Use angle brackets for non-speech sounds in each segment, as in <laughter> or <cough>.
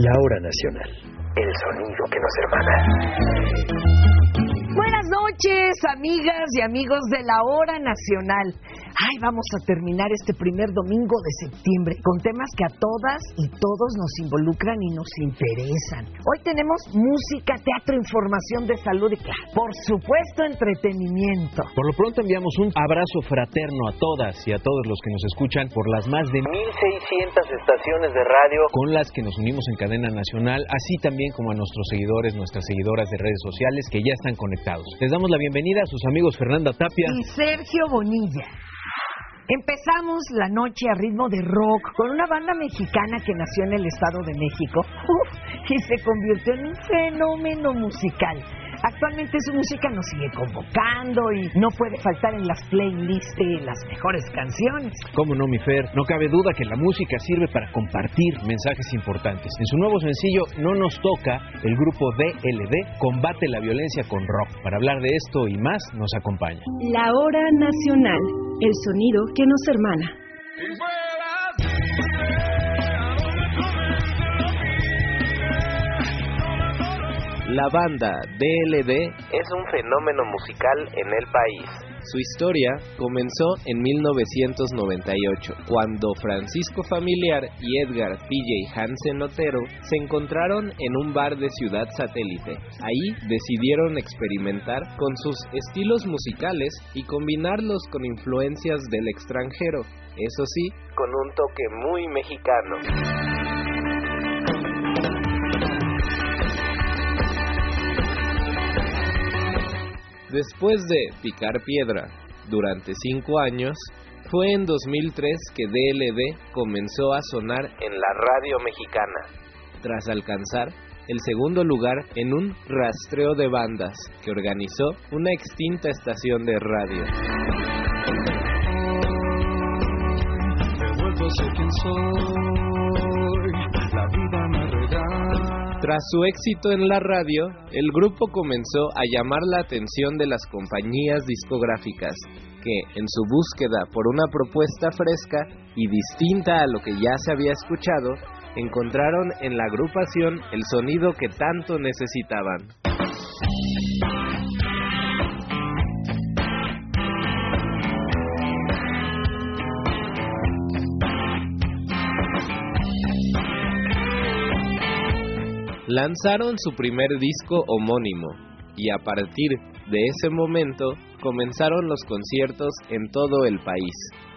La hora nacional. El sonido que nos hermana. Noches, amigas y amigos de la hora nacional. Ay, vamos a terminar este primer domingo de septiembre con temas que a todas y todos nos involucran y nos interesan. Hoy tenemos música, teatro, información de salud y, claro, por supuesto, entretenimiento. Por lo pronto enviamos un abrazo fraterno a todas y a todos los que nos escuchan por las más de 1600 estaciones de radio. con las que nos unimos en cadena nacional, así también como a nuestros seguidores, nuestras seguidoras de redes sociales que ya están conectados. Les damos la bienvenida a sus amigos Fernanda Tapia. Y Sergio Bonilla. Empezamos la noche a ritmo de rock con una banda mexicana que nació en el Estado de México <laughs> y se convirtió en un fenómeno musical. Actualmente su música nos sigue convocando y no puede faltar en las playlists de las mejores canciones. ¿Cómo no, mi Fer? No cabe duda que la música sirve para compartir mensajes importantes. En su nuevo sencillo No nos toca, el grupo DLD combate la violencia con rock. Para hablar de esto y más, nos acompaña. La hora nacional, el sonido que nos hermana. La banda DLD es un fenómeno musical en el país. Su historia comenzó en 1998, cuando Francisco Familiar y Edgar PJ Hansen Otero se encontraron en un bar de Ciudad Satélite. Ahí decidieron experimentar con sus estilos musicales y combinarlos con influencias del extranjero, eso sí, con un toque muy mexicano. Después de Picar Piedra durante cinco años, fue en 2003 que DLD comenzó a sonar en la radio mexicana, tras alcanzar el segundo lugar en un rastreo de bandas que organizó una extinta estación de radio. Tras su éxito en la radio, el grupo comenzó a llamar la atención de las compañías discográficas, que, en su búsqueda por una propuesta fresca y distinta a lo que ya se había escuchado, encontraron en la agrupación el sonido que tanto necesitaban. Lanzaron su primer disco homónimo y a partir de ese momento comenzaron los conciertos en todo el país.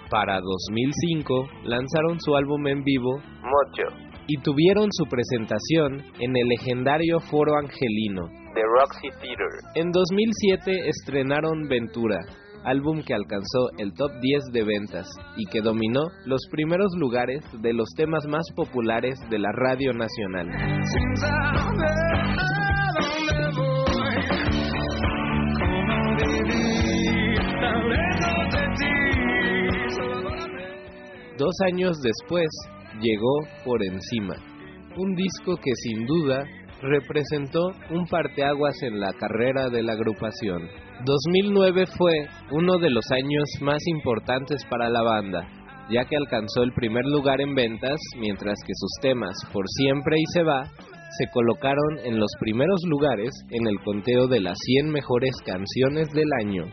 Para 2005 lanzaron su álbum en vivo Mocho y tuvieron su presentación en el legendario Foro Angelino de Roxy Theater. En 2007 estrenaron Ventura, álbum que alcanzó el top 10 de ventas y que dominó los primeros lugares de los temas más populares de la radio nacional. Dos años después llegó Por Encima, un disco que sin duda representó un parteaguas en la carrera de la agrupación. 2009 fue uno de los años más importantes para la banda, ya que alcanzó el primer lugar en ventas, mientras que sus temas Por Siempre y Se Va se colocaron en los primeros lugares en el conteo de las 100 mejores canciones del año.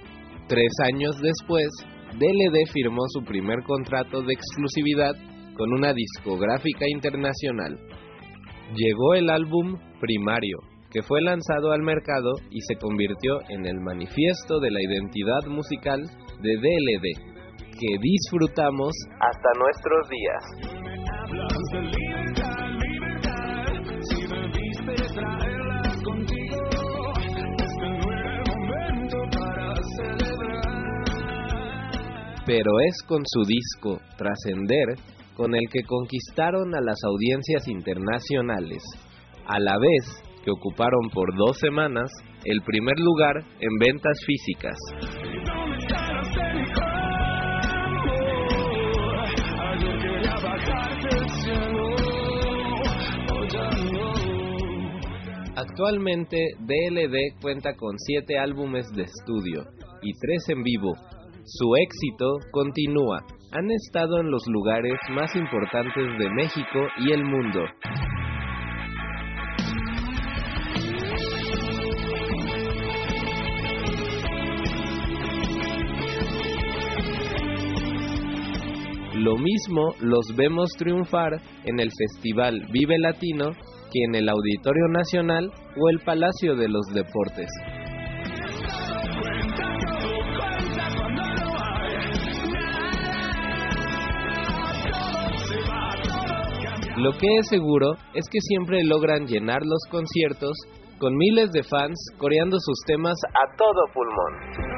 Tres años después, DLD firmó su primer contrato de exclusividad con una discográfica internacional. Llegó el álbum Primario, que fue lanzado al mercado y se convirtió en el manifiesto de la identidad musical de DLD, que disfrutamos hasta nuestros días. Pero es con su disco Trascender con el que conquistaron a las audiencias internacionales, a la vez que ocuparon por dos semanas el primer lugar en ventas físicas. Actualmente DLD cuenta con siete álbumes de estudio y tres en vivo. Su éxito continúa han estado en los lugares más importantes de México y el mundo. Lo mismo los vemos triunfar en el Festival Vive Latino que en el Auditorio Nacional o el Palacio de los Deportes. Lo que es seguro es que siempre logran llenar los conciertos con miles de fans coreando sus temas a todo pulmón.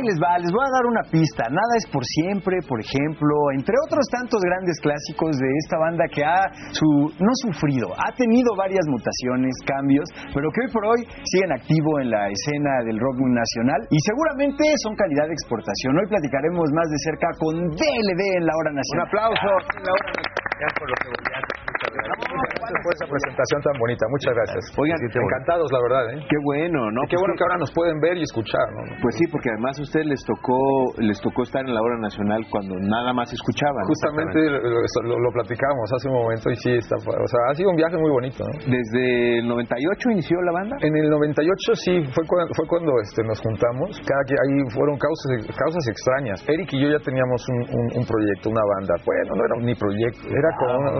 Les va, les voy a dar una pista. Nada es por siempre, por ejemplo, entre otros tantos grandes clásicos de esta banda que ha su, no sufrido, ha tenido varias mutaciones, cambios, pero que hoy por hoy siguen activo en la escena del rock nacional y seguramente son calidad de exportación. Hoy platicaremos más de cerca con DLD en la hora nacional. Un aplauso en la hora nacional por lo que. Gracias por esa presentación tan bonita. Muchas gracias. Oigan, encantados, la verdad. ¿eh? Qué bueno, ¿no? Y qué Pues bueno que ahora nos pueden ver y escuchar. ¿no? Pues sí, porque además a ustedes les tocó les tocó estar en la hora nacional cuando nada más escuchaban. Justamente lo, lo, lo platicamos hace un momento y sí, está, o sea, ha sido un viaje muy bonito. ¿no? Desde el 98 inició la banda. En el 98 sí, fue cuando, fue cuando este, nos juntamos. Cada que ahí fueron causas, causas extrañas. Eric y yo ya teníamos un, un, un proyecto, una banda. Bueno, no era ni proyecto, era como una,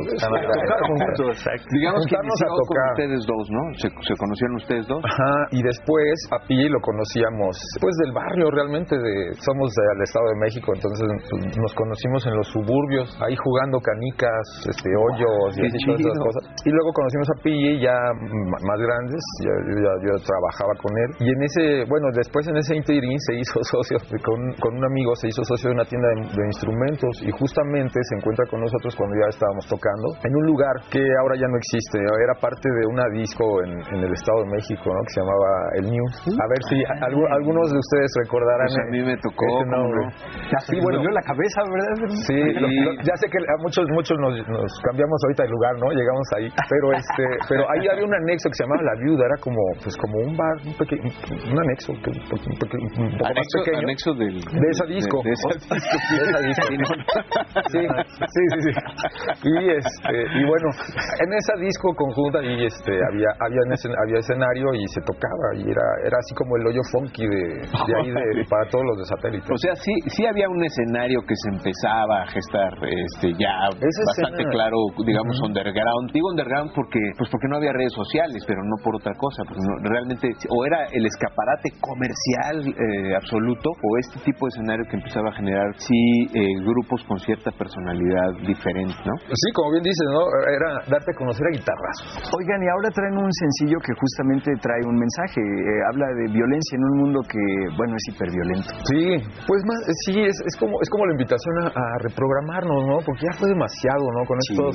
tocar juntos. Digamos que inició con ustedes dos, ¿no? Se, se conocieron ustedes dos. Ajá, y después a Pi lo conocíamos pues del barrio realmente de somos del Estado de México, entonces pues, nos conocimos en los suburbios, ahí jugando canicas, este hoyos y qué así, todas esas cosas. Y luego conocimos a Pi ya más grandes, ya, ya- yo trabajaba con él y en ese, bueno, después en ese interín se hizo <laughs> socio con, con un amigo, se hizo socio de una tienda de, de instrumentos y justamente se encuentra con nosotros cuando ya estábamos tocando en un lugar que ahora ya no existe, era parte de una disco en, en el Estado de México, ¿no? Que se llamaba El News. A ver si algu- algunos de ustedes recordarán. Pues a mí me tocó, ¿cómo nombre. no? Ya se Sí, les bueno, la cabeza, ¿verdad? Sí, ya sé que a muchos muchos nos, nos cambiamos ahorita de lugar, ¿no? Llegamos ahí, pero este, pero ahí había un anexo que se llamaba La Viuda, era como pues como un bar, un anexo, peque- un un poco más Anexo, pequeño. anexo del De esa disco. de- de esa disco. De esa disco. Sí, sí, sí, sí. Y este, y bueno, <laughs> en esa disco conjunta y este había había, había escenario y se tocaba y era era así como el hoyo funky de, de ahí de, para todos los de satélite. <laughs> O sea, sí, sí había un escenario que se empezaba a gestar, este, ya Esa bastante escena- claro, digamos, underground. Digo underground porque, pues porque no había redes sociales, pero no por otra cosa. Porque no- realmente, o era el escaparate comercial eh, absoluto, o este tipo de escenario que empezaba a generar, sí, eh, grupos con cierta personalidad diferente, ¿no? Sí, como bien dices, ¿no? Era darte a conocer a guitarrazos. Oigan, y ahora traen un sencillo que justamente trae un mensaje. eh, habla de violencia en un mundo que, bueno, es hiperviolento. Sí, pues más, eh, sí, es, es como es como la invitación a, a reprogramarnos, ¿no? Porque ya fue demasiado, ¿no? Con Sí. estos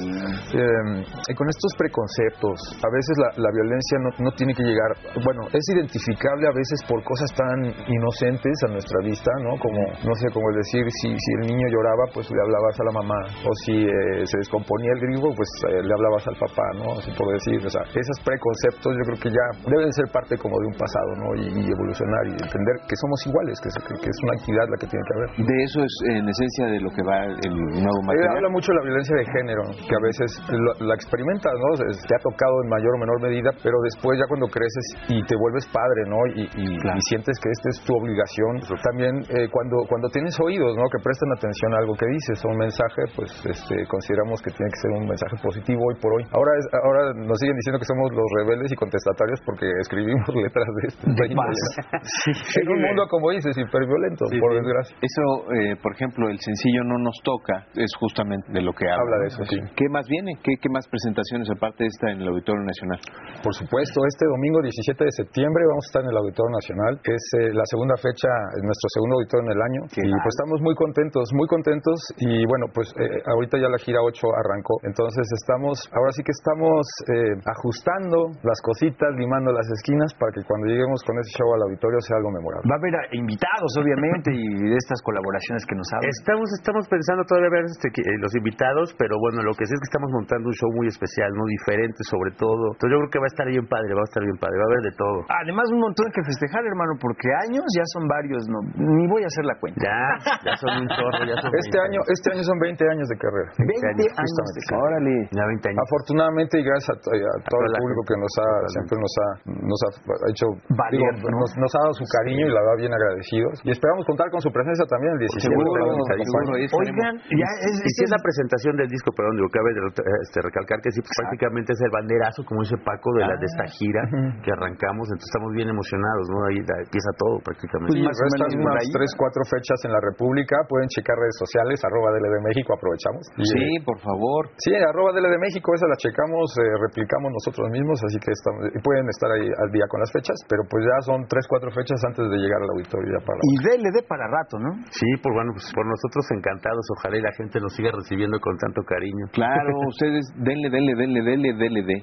eh, con estos preconceptos. A veces la, la violencia no, no tiene que llegar, bueno, es identificable a veces por cosas tan inocentes a nuestra vista, ¿no? Como, no sé, como el decir, si, si el niño lloraba, pues le hablabas a la mamá, o si eh, se descomponía el griego, pues le hablabas al papá, ¿no? Así por decir, o sea, esos preconceptos yo creo que ya deben ser parte como de un pasado, ¿no? Y, y evolucionar y entender que somos iguales, que, es- que- es una equidad la que tiene que haber. De eso es en esencia de lo que va el nuevo Eh, material. habla mucho de la violencia de género, que a veces lo- la experimentas, ¿no? Te ha tocado en mayor o menor medida, pero después ya cuando creces y te vuelves padre, ¿no? Y, y- y sientes que esta es tu obligación. También eh, cuando, cuando tienes oídos, ¿no? Que prestan atención a algo que dices, o un mensaje, pues este, consideramos que tiene que ser un mensaje positivo hoy por hoy. Ahora, es- ahora nos siguen diciendo que somos los rebeldes y contestatarios porque escribimos <laughs> letras de este índole, ¿no? En un mundo, como dices, hiperviolento, por desgracia. Eso, eh, por ejemplo, el sencillo No nos toca, es justamente de lo que habla. Habla de eso, sí. ¿Qué más viene? ¿Qué, qué más presentaciones aparte de esta en el Auditorio Nacional? Por supuesto, este domingo 17 de septiembre vamos a estar en el Auditorio Nacional. Es eh, la segunda fecha, es nuestro segundo auditorio en el año. y pues estamos muy contentos, muy contentos. Y bueno, pues eh, ahorita ya la gira 8 arrancó. Entonces estamos, ahora sí que estamos eh, ajustando las cositas, limando las esquinas para que cuando lleguemos con ese show al auditorio sea algo memorable. Va a haber invitados, obviamente, y de estas colaboraciones que nos hablan. Estamos, estamos pensando todavía ver este, eh, los invitados, pero bueno, lo que sí es que estamos montando un show muy especial, ¿no? Diferente sobre todo. Entonces yo creo que va a estar bien padre, va a estar bien padre, va a haber de todo. Además, un montón que festejar, hermano, porque años ya son varios, no, ni voy a hacer la cuenta. Ya, ya son un chorro, ya son Este 20 año, este año son 20 años de carrera. 20 años, justamente, de sí. carrera. Órale. Ya 20 años. Afortunadamente y gracias a, to- a todo el público gente. que nos ha siempre nos ha nos ha hecho Valer, digo, ¿no? nos, nos ha dado su cariño y la verdad bien agradecidos y esperamos contar con su presencia también el 17 Seguro, Esperamos que nos seguro, acompañe. ahí estaremos. Oigan, ya es, Y si es la presentación del disco, perdón, digo, cabe de- este, recalcar que sí, pues, prácticamente es el banderazo, como dice Paco, de, la, de esta gira que arrancamos, entonces estamos bien emocionados, ¿no? Ahí empieza todo prácticamente. Sí, más o restan unas ahí. tres, cuatro fechas en la República. Pueden checar redes sociales, arroba DL de México, aprovechamos. Sí, eh, por favor. sí, arroba DL de México, esa la checamos, eh, replicamos nosotros mismos, así que estamos, y pueden estar ahí al día con las fechas, pero pues ya son tres, cuatro fechas antes de llegar al auditorio ya para la Y DLD para rato, ¿no? Sí, pues bueno, pues por nosotros encantados, ojalá y la gente nos siga recibiendo con tanto cariño. Claro, <laughs> ustedes denle, denle, denle, denle, denle, de.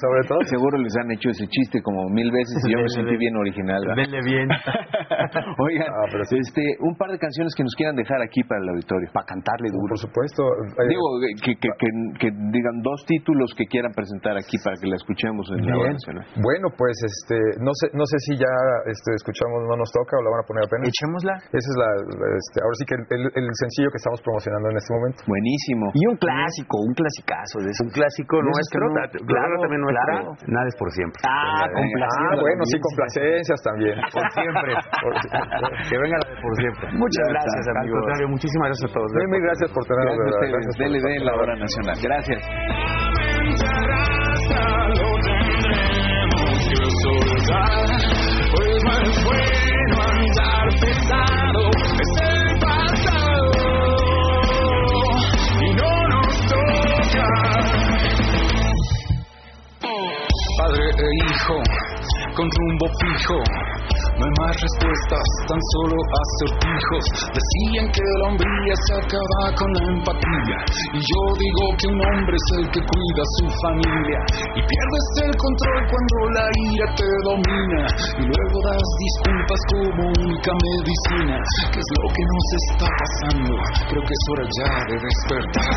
Sobre todo. Seguro les han hecho ese chiste como mil veces y yo me sentí bien original. ¿verdad? Denle bien. <laughs> Oigan, Ah, sí. este, un par de canciones que nos quieran dejar aquí para el auditorio. Para cantarle duro. Por supuesto. Eh, Digo, que, que, que, que digan dos títulos que quieran presentar aquí para que la escuchemos en la hora nacional. Bueno, pues este, no sé, no sé si ya este, escuchamos No nos toca o la van a poner apenas. Echémosla. Esa es la, este, ahora sí que el, el- el sencillo que estamos promocionando en este momento. Buenísimo. Y un clásico, un clasicazo de eso. Un clásico nuestro, que no- ta- claro, también nuestro. claro. Nada es por siempre. Ah, complaciendo Ah, bueno, sí, complacencias también. <laughs> Por siempre. que venga la de por siempre. Muchas gracias, está. amigo. Al contrario, muchísimas gracias a todos. Mil, mil gracias por tenernos. De ustedes. Gracias por- DLD en la hora nacional. Gracias. Pues no es bueno andar pesado, Padre e hijo, con rumbo fijo. No hay más respuestas, tan solo acertijos. Decían que la hombría se acaba con la empatía. Y yo digo que un hombre es el que cuida a su familia. Y pierdes el control cuando la ira te domina. Y luego das disculpas como única medicina. ¿Qué es lo que nos está pasando? Creo que es hora ya de despertar.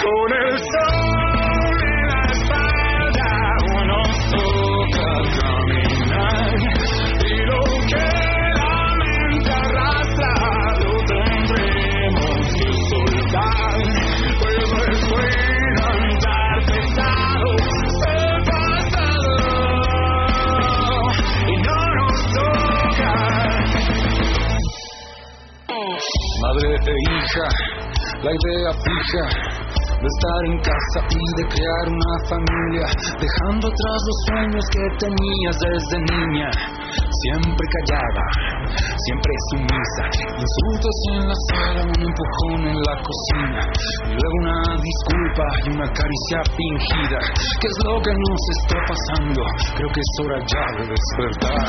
Con el sol Madre e hija, la idea fija de estar en casa y de crear una familia, dejando atrás los sueños que tenías desde niña. Siempre callada, siempre sumisa, insultos en la sala, un empujón en la cocina, luego una disculpa y una caricia fingida. ¿Qué es lo que nos está pasando? Creo que es hora ya de despertar.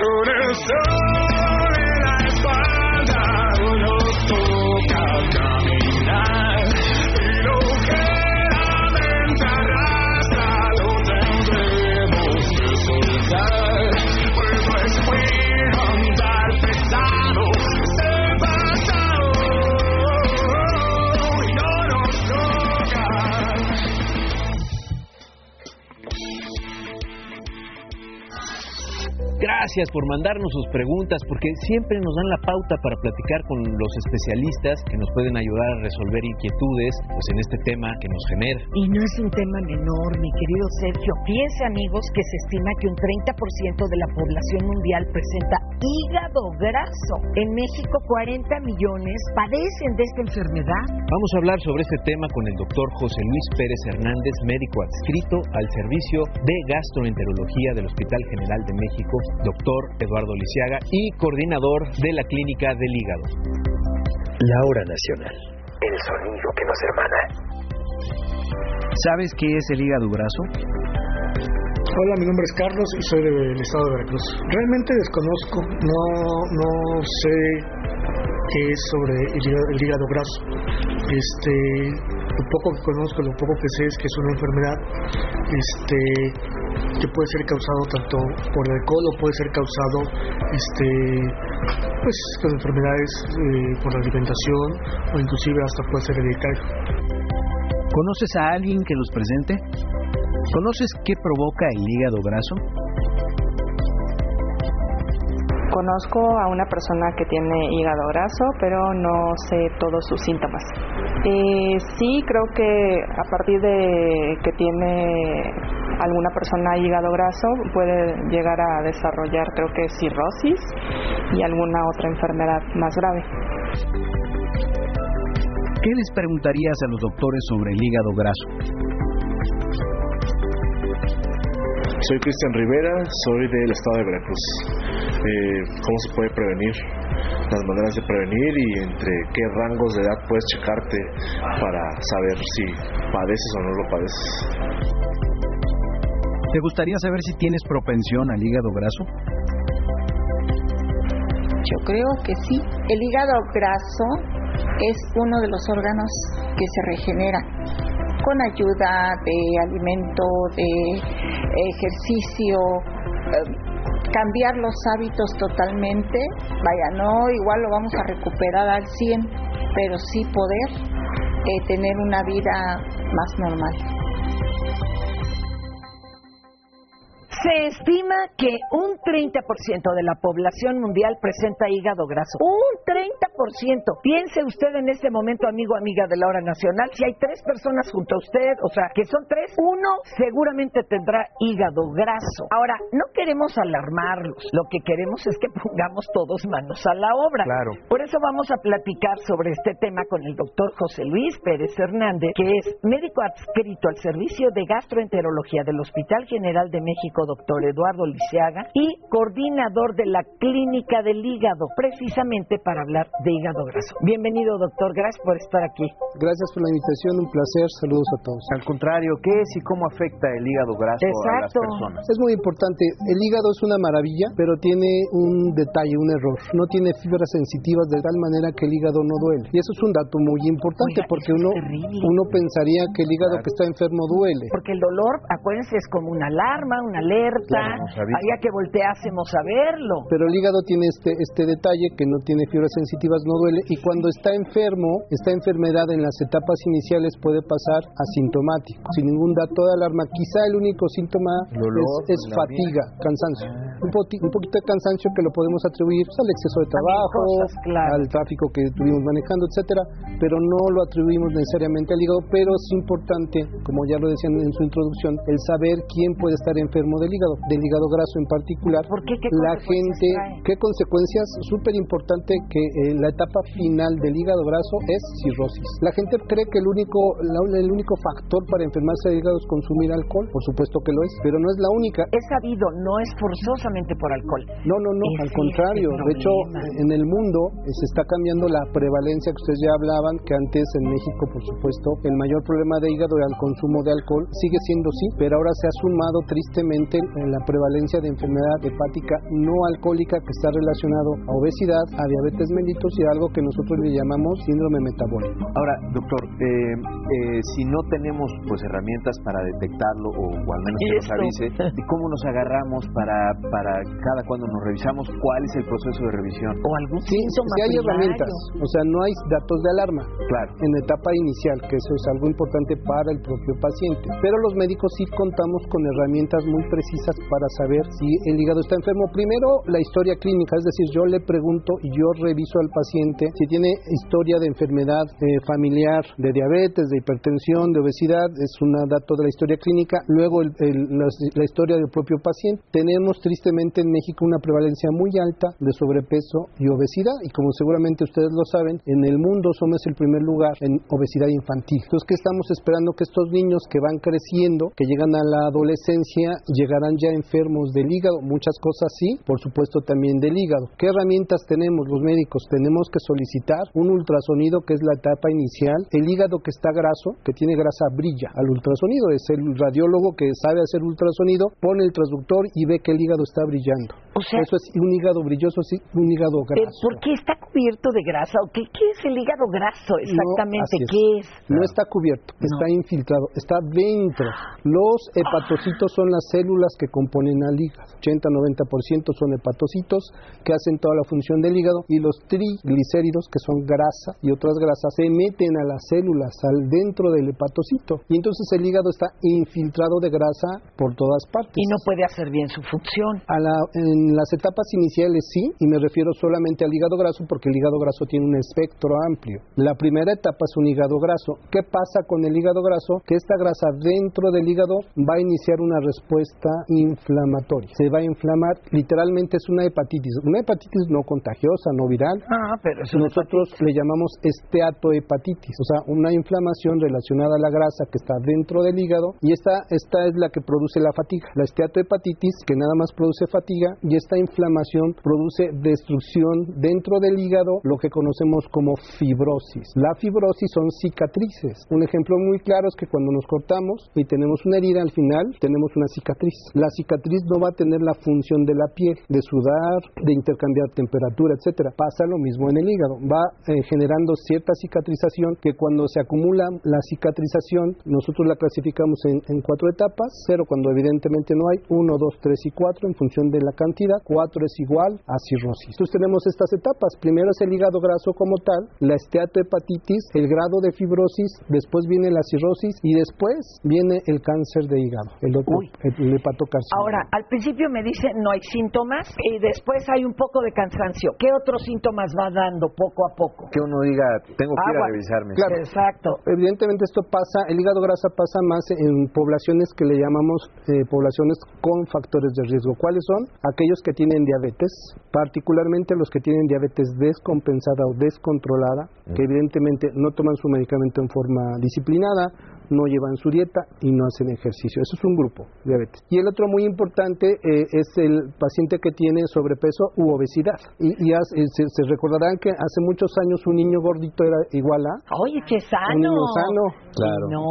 Con el sol en la espalda nos toca time. Gracias por mandarnos sus preguntas, porque siempre nos dan la pauta para platicar con los especialistas que nos pueden ayudar a resolver inquietudes pues, en este tema que nos genera. Y no es un tema menor, mi querido Sergio. Piense, amigos, que se estima que un 30% de la población mundial presenta hígado graso. En México, 40 millones padecen de esta enfermedad. Vamos a hablar sobre este tema con el doctor José Luis Pérez Hernández, médico adscrito al Servicio de Gastroenterología del Hospital General de México, doctor Eduardo Lisiaga y coordinador de la Clínica del Hígado. La hora nacional. El sonido que nos hermana. ¿Sabes qué es el hígado graso? Hola, mi nombre es Carlos y soy del estado de Veracruz. Realmente desconozco, no, no sé que es sobre el hígado, graso. Este, lo poco que conozco, lo poco que sé es que es una enfermedad este, que puede ser causado tanto por el alcohol o puede ser causado este, pues, con enfermedades eh, por la alimentación o inclusive hasta puede ser hereditario. ¿Conoces a alguien que los presente? ¿Conoces qué provoca el hígado graso? Conozco a una persona que tiene hígado graso, pero no sé todos sus síntomas. Eh, sí, creo que a partir de que tiene alguna persona hígado graso puede llegar a desarrollar, creo que cirrosis y alguna otra enfermedad más grave. ¿Qué les preguntarías a los doctores sobre el hígado graso? Soy Cristian Rivera, soy del estado de Veracruz. Eh, cómo se puede prevenir, las maneras de prevenir y entre qué rangos de edad puedes checarte para saber si padeces o no lo padeces. ¿Te gustaría saber si tienes propensión al hígado graso? Yo creo que sí. El hígado graso es uno de los órganos que se regenera con ayuda de alimento, de ejercicio, eh, cambiar los hábitos totalmente, vaya, no igual lo vamos a recuperar al 100, pero sí poder eh, tener una vida más normal. Se estima que un 30% de la población mundial presenta hígado graso. Un 30%. Piense usted en este momento, amigo, amiga de la hora nacional, si hay tres personas junto a usted, o sea, que son tres, uno seguramente tendrá hígado graso. Ahora, no queremos alarmarlos. Lo que queremos es que pongamos todos manos a la obra. Claro. Por eso vamos a platicar sobre este tema con el doctor José Luis Pérez Hernández, que es médico adscrito al Servicio de Gastroenterología del Hospital General de México, doctor Eduardo Liceaga, y coordinador de la Clínica del Hígado, precisamente para hablar de hígado graso. Bienvenido, doctor. Gracias por estar aquí. Gracias por la invitación. Un placer. Saludos a todos. Al contrario, ¿qué es y cómo afecta el hígado graso a las Exacto. personas? Es muy importante. El hígado es una maravilla, pero tiene un detalle, un error. No tiene fibras sensitivas de tal manera que el hígado no duele. Y eso es un dato muy importante Oiga, porque uno, uno pensaría que el hígado que está enfermo duele. Porque el dolor, acuérdense, es como una alarma, una alerta. Claro. Haría que volteásemos a verlo. Pero el hígado tiene este, este detalle que no tiene fibras sensitivas, no duele. Y cuando está enfermo, esta enfermedad en las etapas iniciales puede pasar asintomático, sin ningún dato de alarma. Quizá el único síntoma Dolor, es, fatiga, cansancio. Un, poti- un poquito de cansancio que lo podemos atribuir pues, al exceso de trabajo, cosas, claro. al tráfico que estuvimos manejando, etcétera, pero no lo atribuimos necesariamente al hígado, pero es importante, como ya lo decían en su introducción, el saber quién puede estar enfermo del hígado, del hígado graso en particular. ¿Por qué? ¿Qué la gente, trae? qué consecuencias, súper importante que eh, la etapa final del hígado graso es cirrosis. La gente cree que el único, la- el único factor para enfermarse del hígado es consumir alcohol, por supuesto que lo es, pero no es la única. Es sabido, no es forzosamente por alcohol. No, no, no, al contrario. De hecho, en el mundo eh, se está cambiando la prevalencia que ustedes ya hablaban, que antes en México, por supuesto, el mayor problema de hígado era el consumo de alcohol. Sigue siendo sí, pero ahora se ha sumado tristemente en la prevalencia de enfermedad hepática no alcohólica que está relacionado a obesidad, a diabetes mellitus y a algo que nosotros le llamamos síndrome metabólico. Ahora, doctor, eh, eh, si no tenemos pues herramientas para detectarlo o, o al menos ¿Y que nos esto? avise, ¿de cómo nos agarramos para, para cada cuando nos revisamos? ¿Cuál es el proceso de revisión? O algún Sí, síntoma sí hay herramientas, o sea, no hay datos de alarma. Claro. En la etapa inicial, que eso es algo importante para el propio paciente. Pero los médicos sí contamos con herramientas muy precisas para saber si el hígado está enfermo. Primero, la historia clínica, es decir, yo le pregunto y yo reviso al paciente si tiene historia de enfermedad eh, familiar, de diabetes, de hipertensión, de obesidad, es un dato de la historia clínica. Luego, la, historia del propio paciente. Tenemos tristemente en México una prevalencia muy alta de sobrepeso y obesidad y como seguramente ustedes lo saben, en el mundo somos el primer lugar en obesidad infantil. Entonces, ¿qué estamos esperando? Que estos niños que van creciendo, que llegan a la adolescencia, llegarán ya enfermos del hígado, muchas cosas sí, por supuesto también del hígado. ¿Qué herramientas tenemos los médicos? Tenemos que solicitar un ultrasonido que es la etapa inicial. El hígado que está graso, que tiene grasa, brilla al ultrasonido. Es el radiólogo que sabe hacer ultrasonido, pone el transductor y ve que el hígado está brillando. O sea- Eso es un hígado brilloso, sí, un hígado Pero, graso. ¿Por qué está cubierto de grasa? ¿O qué, qué es el hígado graso exactamente? es. ¿Qué es? No está cubierto, está infiltrado, está dentro. Los hepatocitos son las células que componen al hígado. 80-90% son hepatocitos que hacen toda la función del hígado y los triglicéridos, que son grasa y otras grasas, se meten a las células, al dentro del hepatocito. Y entonces el hígado está infiltrado de grasa por todas partes. Y no puede hacer bien su función. A la- en las etapas iniciales sí, y me refiero solamente al hígado graso porque el hígado graso tiene un espectro amplio. La primera etapa es un hígado graso. ¿Qué pasa con el hígado graso? Que esta grasa dentro del hígado va a iniciar una respuesta inflamatoria. Se va a inflamar, literalmente es una hepatitis. Una hepatitis no contagiosa, no viral. Ah, pero es Nosotros le llamamos esteatohepatitis, o sea, una inflamación relacionada a la grasa que está dentro del hígado y esta, esta es la que produce la fatiga. La esteatohepatitis, que nada más produce fatiga, y esta inflamación produce destrucción dentro del hígado, lo que conocemos como fibrosis. La fibrosis son cicatrices. Un ejemplo muy claro es que cuando nos cortamos y tenemos una herida al final, tenemos una cicatriz. La cicatriz no va a tener la función de la piel, de sudar, de intercambiar temperatura, etcétera. Pasa lo mismo en el hígado. Va eh, generando cierta cicatrización que cuando se acumula la cicatrización, nosotros la clasificamos en, en cuatro etapas. Cero cuando evidentemente no hay. Uno, dos, tres y cuatro en función de la cantidad. Cuatro es igual a cirrosis. Entonces tenemos estas etapas. Primero es el hígado graso como tal, la esteatohepatitis, el grado de fibrosis, después viene la cirrosis y después viene el cáncer de hígado, el otro, el, hepatocarcinoma. Ahora, al principio me dice no hay síntomas y después hay un poco de cansancio. ¿Qué otros síntomas va dando poco a poco? Que uno diga, tengo que ir Agua. a revisarme. Claro. Exacto. Evidentemente esto pasa, el hígado grasa pasa más en poblaciones que le llamamos eh, poblaciones con factores de riesgo. ¿Cuáles son? Aquellos que tienen diabetes, particularmente los que tienen diabetes descompensada o descontrolada, que evidentemente no toman su medicamento en forma disciplinada, no llevan su dieta y no hacen ejercicio. Eso es un grupo, diabetes. Y el otro muy importante eh, es el paciente que tiene sobrepeso u obesidad. Y, y haz- eh, se, se recordarán que hace muchos años un niño gordito era igual a Oye, qué sano. un niño sano. Claro. No.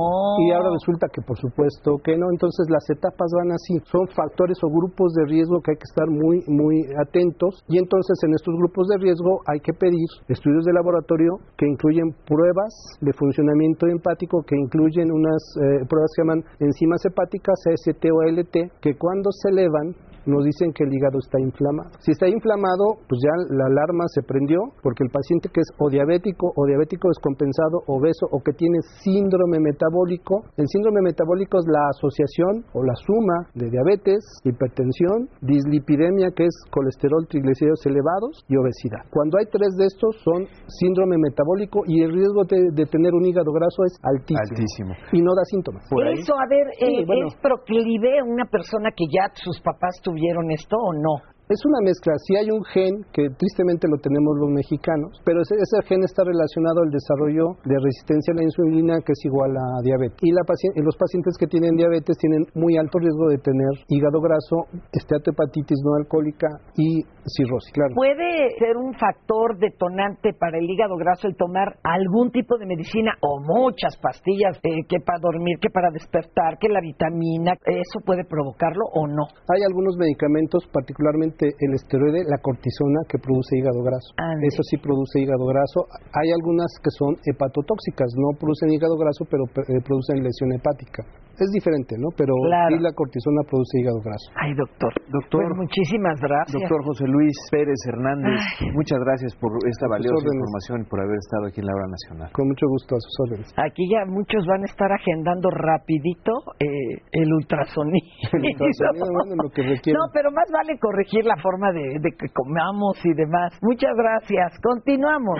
Y ahora resulta que por supuesto que no. Entonces las etapas van así. Son factores o grupos de riesgo que hay que estar muy, muy atentos. Y entonces en estos grupos de riesgo hay que pedir estudios de laboratorio que incluyen pruebas de funcionamiento empático, que incluyen unas eh, pruebas que llaman enzimas hepáticas, ST o ALT, que cuando se elevan nos dicen que el hígado está inflamado. Si está inflamado, pues ya la alarma se prendió porque el paciente que es o diabético o diabético descompensado, obeso o que tiene síndrome metabólico, el síndrome metabólico es la asociación o la suma de diabetes, hipertensión, dislipidemia que es colesterol, triglicéridos elevados y obesidad. Cuando hay tres de estos son síndrome metabólico y el riesgo de, de tener un hígado graso es altísimo. Y no da síntomas. Eso, a ver, Sí, eh, bueno. ¿es proclive a una persona que ya sus papás tuvieron esto o no? Es una mezcla. Sí hay un gen que tristemente lo tenemos los mexicanos, pero ese, ese gen está relacionado al desarrollo de resistencia a la insulina que es igual a diabetes. Y, la y los pacientes que tienen diabetes tienen muy alto riesgo de tener hígado graso, esteatohepatitis no alcohólica y cirrosis. Claro. ¿Puede ser un factor detonante para el hígado graso el tomar algún tipo de medicina o muchas pastillas eh, que para dormir, que para despertar, que la vitamina, ¿eso puede provocarlo o no? Hay algunos medicamentos, particularmente el esteroide, la cortisona, que produce hígado graso. Ande. Eso sí produce hígado graso. Hay algunas que son hepatotóxicas, no producen hígado graso, pero eh, producen lesión hepática. Es diferente, ¿no? Pero Claro. sí la cortisona produce hígado graso. Ay, doctor. Doctor. Pues muchísimas gracias. Doctor José Luis Pérez Hernández, muchas gracias por esta valiosa órdenes. información y por haber estado aquí en la hora nacional. Con mucho gusto, a sus órdenes. Aquí ya muchos van a estar agendando rapidito eh, el ultrasonido. <laughs> El ultrasonido, bueno, lo que requiera. No, pero más vale corregir la forma de, de que comamos y demás. Muchas gracias. Continuamos.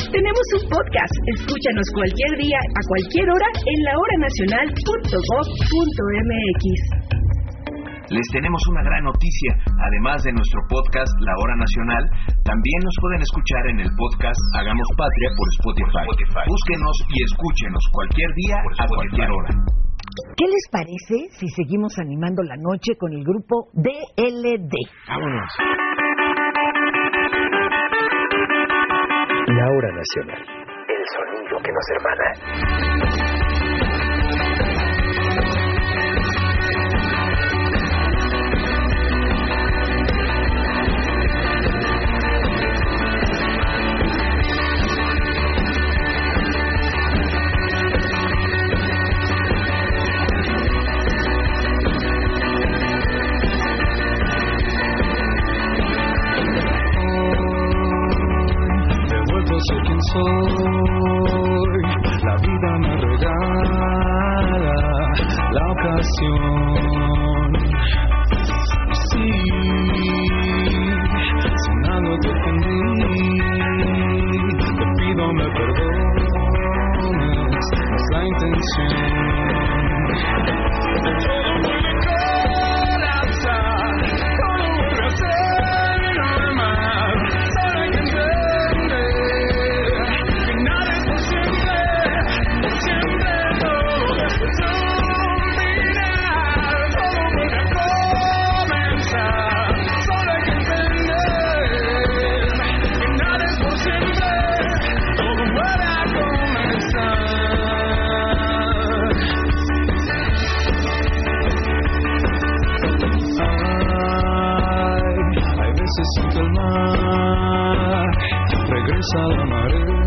Tenemos un podcast. Escúchanos cualquier día, a cualquier hora, en lahoranacional.gov.mx. les tenemos una gran noticia. Además de nuestro podcast La Hora Nacional, también nos pueden escuchar en el podcast Hagamos Patria por Spotify. Búsquenos y escúchenos cualquier día a cualquier hora. ¿Qué les parece si seguimos animando la noche con el grupo DLD? Vámonos. La hora nacional. El sonido que nos hermana. Salvaré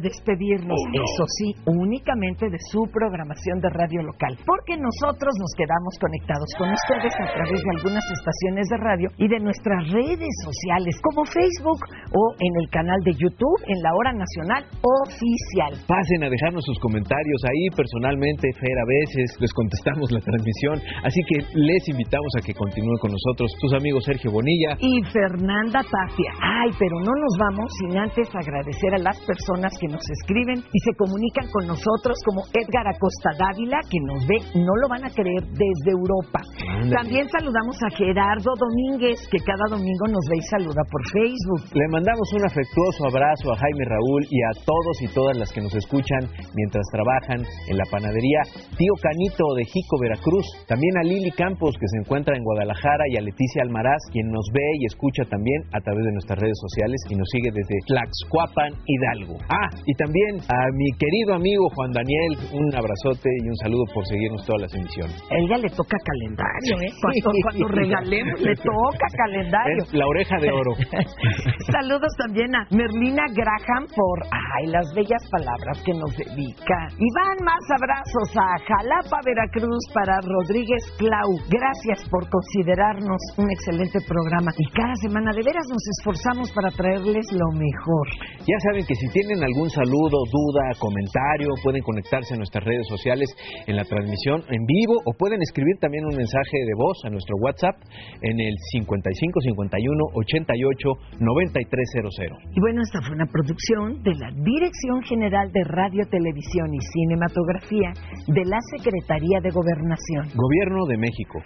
de despedirnos, eso sí, únicamente de su programación de radio local, porque nosotros nos quedamos conectados con ustedes a través de algunas estaciones de radio y de nuestras redes sociales, como Facebook o en el canal de YouTube en la Hora Nacional Oficial. Pasen a dejarnos sus comentarios ahí personalmente, Fer, a veces les contestamos la transmisión, así que les invitamos a que continúen con nosotros tus amigos Sergio Bonilla y Fernanda Tapia. Ay, pero no nos vamos sin antes agradecer a las personas que nos escriben y se comunican con nosotros, como Edgar Acosta Dávila, que nos ve, no lo van a creer, desde Europa. También saludamos a Gerardo Domínguez, que cada domingo nos ve y saluda por Facebook. Le mandamos un afectuoso abrazo a Jaime Raúl y a todos y todas las que nos escuchan mientras trabajan en la panadería Tío Canito de Jico, Veracruz. También a Lili Campos, que se encuentra en Guadalajara, y a Leticia Almaraz, quien nos ve y escucha también a través de nuestras redes sociales y nos sigue desde Tlaxcuapan, Hidalgo. Ah, y también a mi querido amigo Juan Daniel, un abrazote y un saludo por seguirnos todas las emisiones. A ella le toca calendario, ¿eh? Cuando, cuando regalemos, le <laughs> toca calendario. Es la oreja de oro. <laughs> Saludos también a Merlina Graham por ay, las bellas palabras que nos dedica. Y van más abrazos a Jalapa, Veracruz para Rodríguez Clau. Gracias por considerarnos un excelente programa. Y cada semana de veras nos esforzamos para traerles lo mejor. Ya saben que si tienen algún saludo, duda, comentario, pueden conectarse a nuestras redes sociales en la transmisión en vivo o pueden escribir también un mensaje de voz a nuestro WhatsApp en el 55 51 88 9300. Y bueno, esta fue una producción de la Dirección General de Radio, Televisión y Cinematografía de la Secretaría de Gobernación. Gobierno de México.